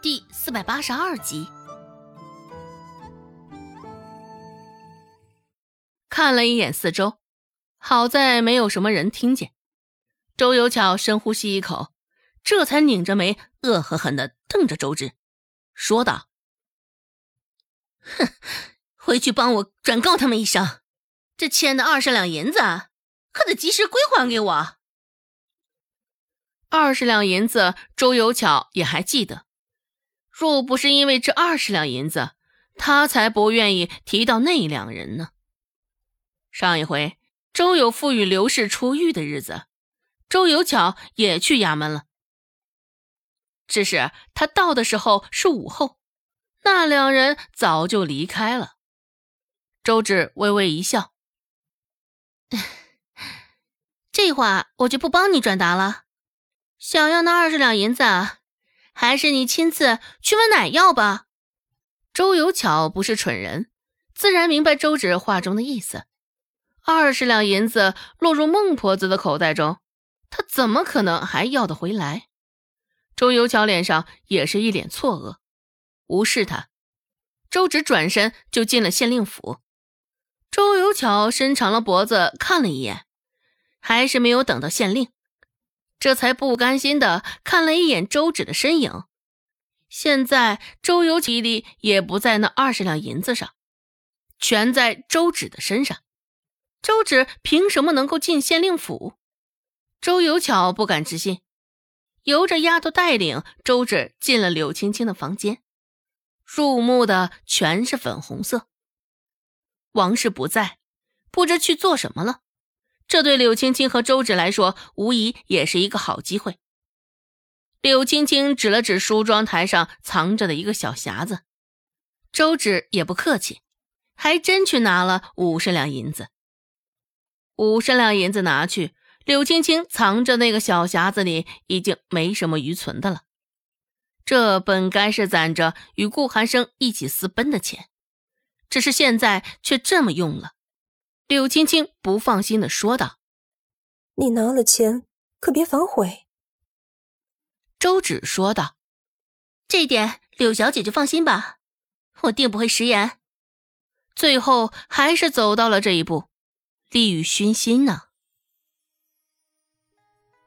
第四百八十二集。看了一眼四周，好在没有什么人听见。周有巧深呼吸一口，这才拧着眉，恶狠狠地瞪着周芷，说道：“哼，回去帮我转告他们一声，这欠的二十两银子可得及时归还给我。”二十两银子，周有巧也还记得。若不是因为这二十两银子，他才不愿意提到那两人呢。上一回周有富与刘氏出狱的日子，周有巧也去衙门了。只是他到的时候是午后，那两人早就离开了。周芷微微一笑：“这话我就不帮你转达了。想要那二十两银子。”还是你亲自去问奶要吧。周有巧不是蠢人，自然明白周芷话中的意思。二十两银子落入孟婆子的口袋中，她怎么可能还要得回来？周有巧脸上也是一脸错愕，无视他。周芷转身就进了县令府。周有巧伸长了脖子看了一眼，还是没有等到县令。这才不甘心的看了一眼周芷的身影。现在周有体力也不在那二十两银子上，全在周芷的身上。周芷凭什么能够进县令府？周有巧不敢置信，由着丫头带领，周芷进了柳青青的房间。入目的全是粉红色。王氏不在，不知去做什么了。这对柳青青和周芷来说，无疑也是一个好机会。柳青青指了指梳妆台上藏着的一个小匣子，周芷也不客气，还真去拿了五十两银子。五十两银子拿去，柳青青藏着那个小匣子里已经没什么余存的了。这本该是攒着与顾寒生一起私奔的钱，只是现在却这么用了。柳青青不放心的说道：“你拿了钱，可别反悔。”周芷说道：“这点柳小姐就放心吧，我定不会食言。”最后还是走到了这一步，利欲熏心呢。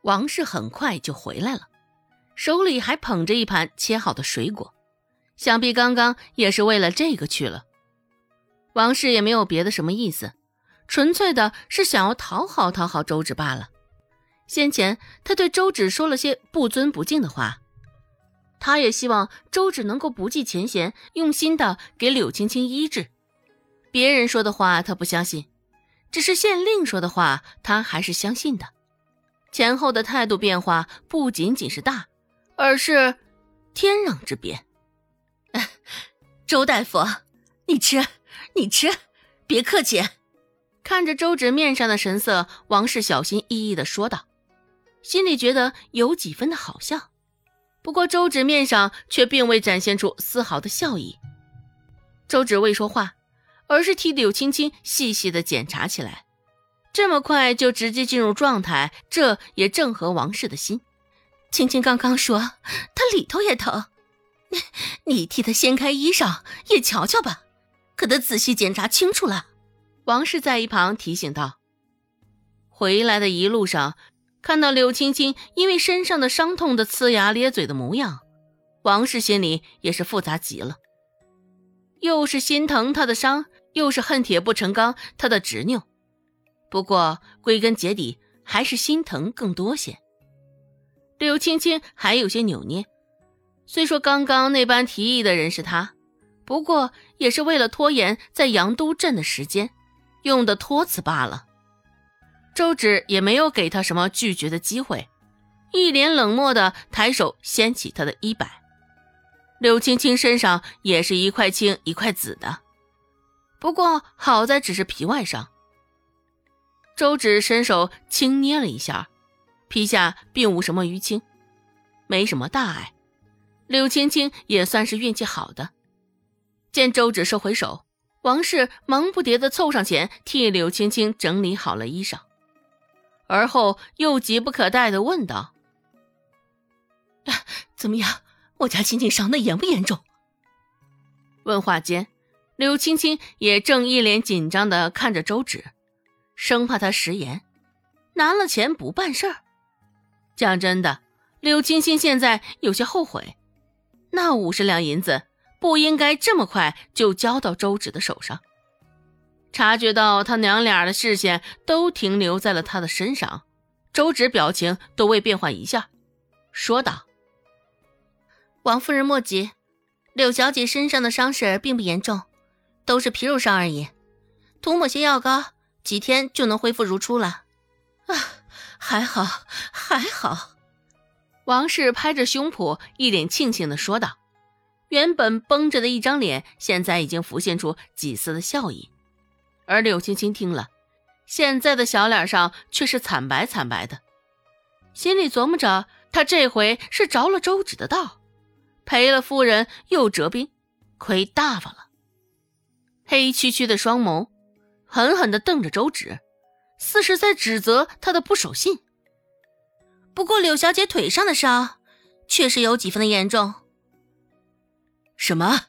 王氏很快就回来了，手里还捧着一盘切好的水果，想必刚刚也是为了这个去了。王氏也没有别的什么意思。纯粹的是想要讨好讨好周芷罢了。先前他对周芷说了些不尊不敬的话，他也希望周芷能够不计前嫌，用心的给柳青青医治。别人说的话他不相信，只是县令说的话他还是相信的。前后的态度变化不仅仅是大，而是天壤之别。周大夫，你吃，你吃，别客气。看着周芷面上的神色，王氏小心翼翼的说道，心里觉得有几分的好笑。不过周芷面上却并未展现出丝毫的笑意。周芷未说话，而是替柳青青细细的检查起来。这么快就直接进入状态，这也正合王氏的心。青青刚刚说她里头也疼，你替她掀开衣裳也瞧瞧吧，可得仔细检查清楚了。王氏在一旁提醒道：“回来的一路上，看到柳青青因为身上的伤痛的呲牙咧嘴的模样，王氏心里也是复杂极了，又是心疼她的伤，又是恨铁不成钢她的执拗。不过归根结底，还是心疼更多些。柳青青还有些扭捏，虽说刚刚那般提议的人是他，不过也是为了拖延在阳都镇的时间。”用的托词罢了，周芷也没有给他什么拒绝的机会，一脸冷漠的抬手掀起他的衣摆。柳青青身上也是一块青一块紫的，不过好在只是皮外伤。周芷伸手轻捏了一下，皮下并无什么淤青，没什么大碍。柳青青也算是运气好的，见周芷收回手。王氏忙不迭地凑上前，替柳青青整理好了衣裳，而后又急不可待地问道：“怎么样？我家青青伤的严不严重？问话间，柳青青也正一脸紧张的看着周芷，生怕他食言，拿了钱不办事儿。讲真的，柳青青现在有些后悔，那五十两银子不应该这么快就交到周芷的手上。察觉到他娘俩的视线都停留在了他的身上，周芷表情都未变换一下，说道：“王夫人莫急，柳小姐身上的伤势并不严重，都是皮肉伤而已，涂抹些药膏，几天就能恢复如初了。”啊，还好，还好。王氏拍着胸脯，一脸庆幸的说道：“原本绷着的一张脸，现在已经浮现出几丝的笑意。”而柳青青听了，现在的小脸上却是惨白惨白的，心里琢磨着：他这回是着了周芷的道，赔了夫人又折兵，亏大发了。黑黢黢的双眸狠狠地瞪着周芷，似是在指责他的不守信。不过柳小姐腿上的伤，确实有几分的严重。什么？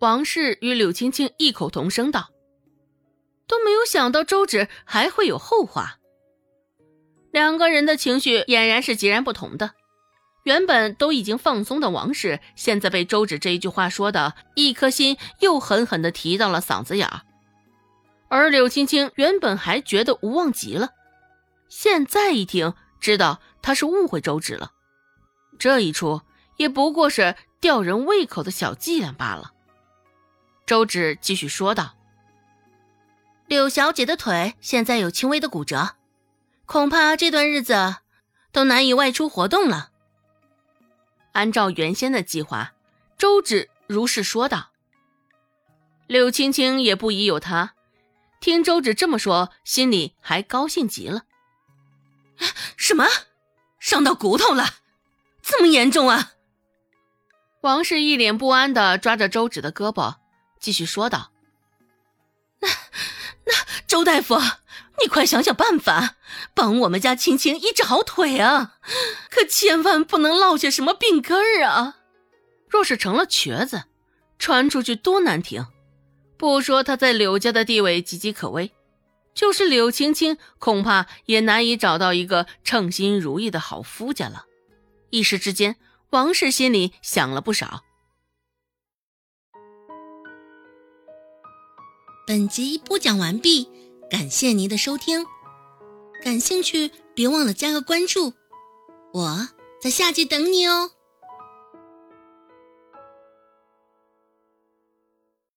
王氏与柳青青异口同声道。都没有想到周芷还会有后话，两个人的情绪俨然是截然不同的。原本都已经放松的王氏，现在被周芷这一句话说的，一颗心又狠狠的提到了嗓子眼儿。而柳青青原本还觉得无望极了，现在一听，知道他是误会周芷了。这一出也不过是吊人胃口的小伎俩罢了。周芷继续说道。柳小姐的腿现在有轻微的骨折，恐怕这段日子都难以外出活动了。按照原先的计划，周芷如是说道。柳青青也不疑有他，听周芷这么说，心里还高兴极了。什么？伤到骨头了？这么严重啊？王氏一脸不安的抓着周芷的胳膊，继续说道。那那周大夫，你快想想办法，帮我们家青青医治好腿啊！可千万不能落下什么病根儿啊！若是成了瘸子，传出去多难听。不说他在柳家的地位岌岌可危，就是柳青青，恐怕也难以找到一个称心如意的好夫家了。一时之间，王氏心里想了不少。本集播讲完毕。感谢您的收听，感兴趣别忘了加个关注，我在下集等你哦。